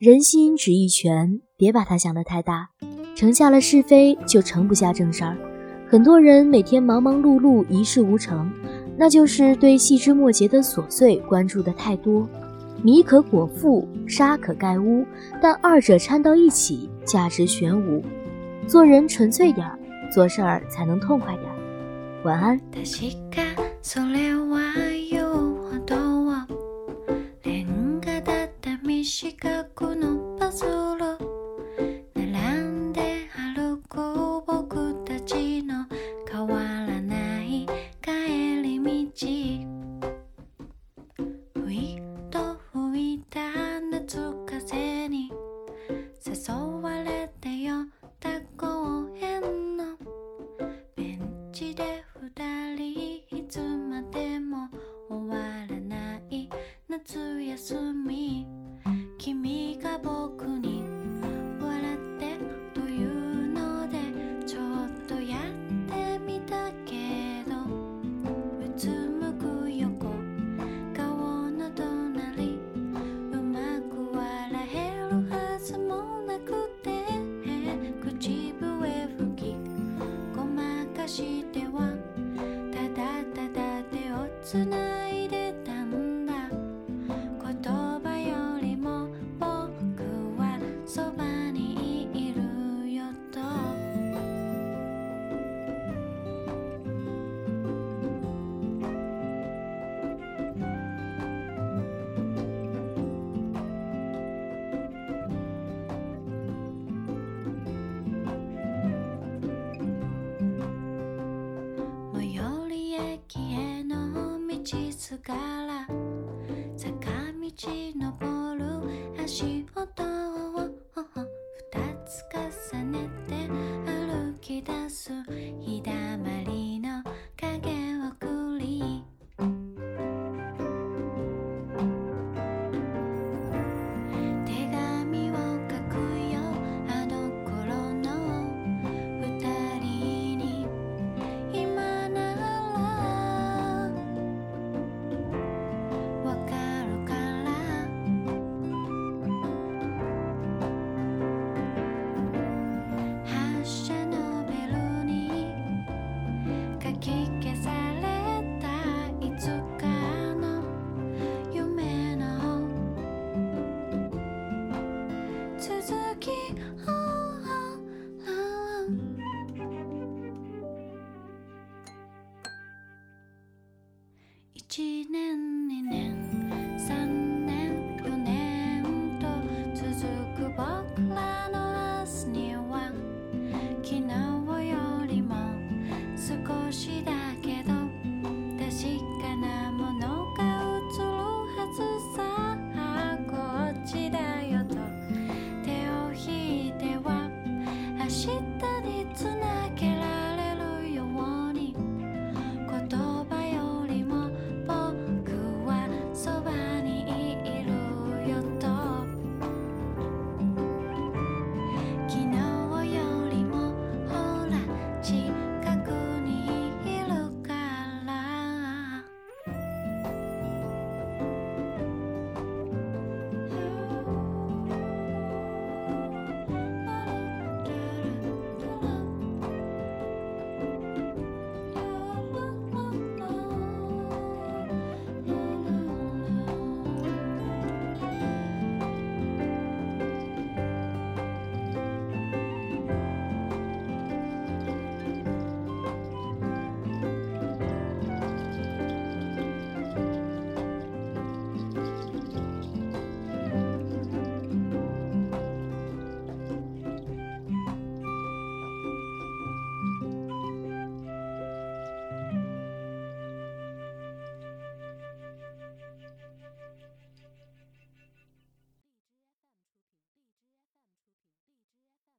人心只一拳，别把它想得太大。成下了是非，就成不下正事儿。很多人每天忙忙碌碌，一事无成，那就是对细枝末节的琐碎关注的太多。米可果腹，沙可盖屋，但二者掺到一起，价值全无。做人纯粹点儿，做事儿才能痛快点儿。晚安。街で二人入れたのから坂道登る足を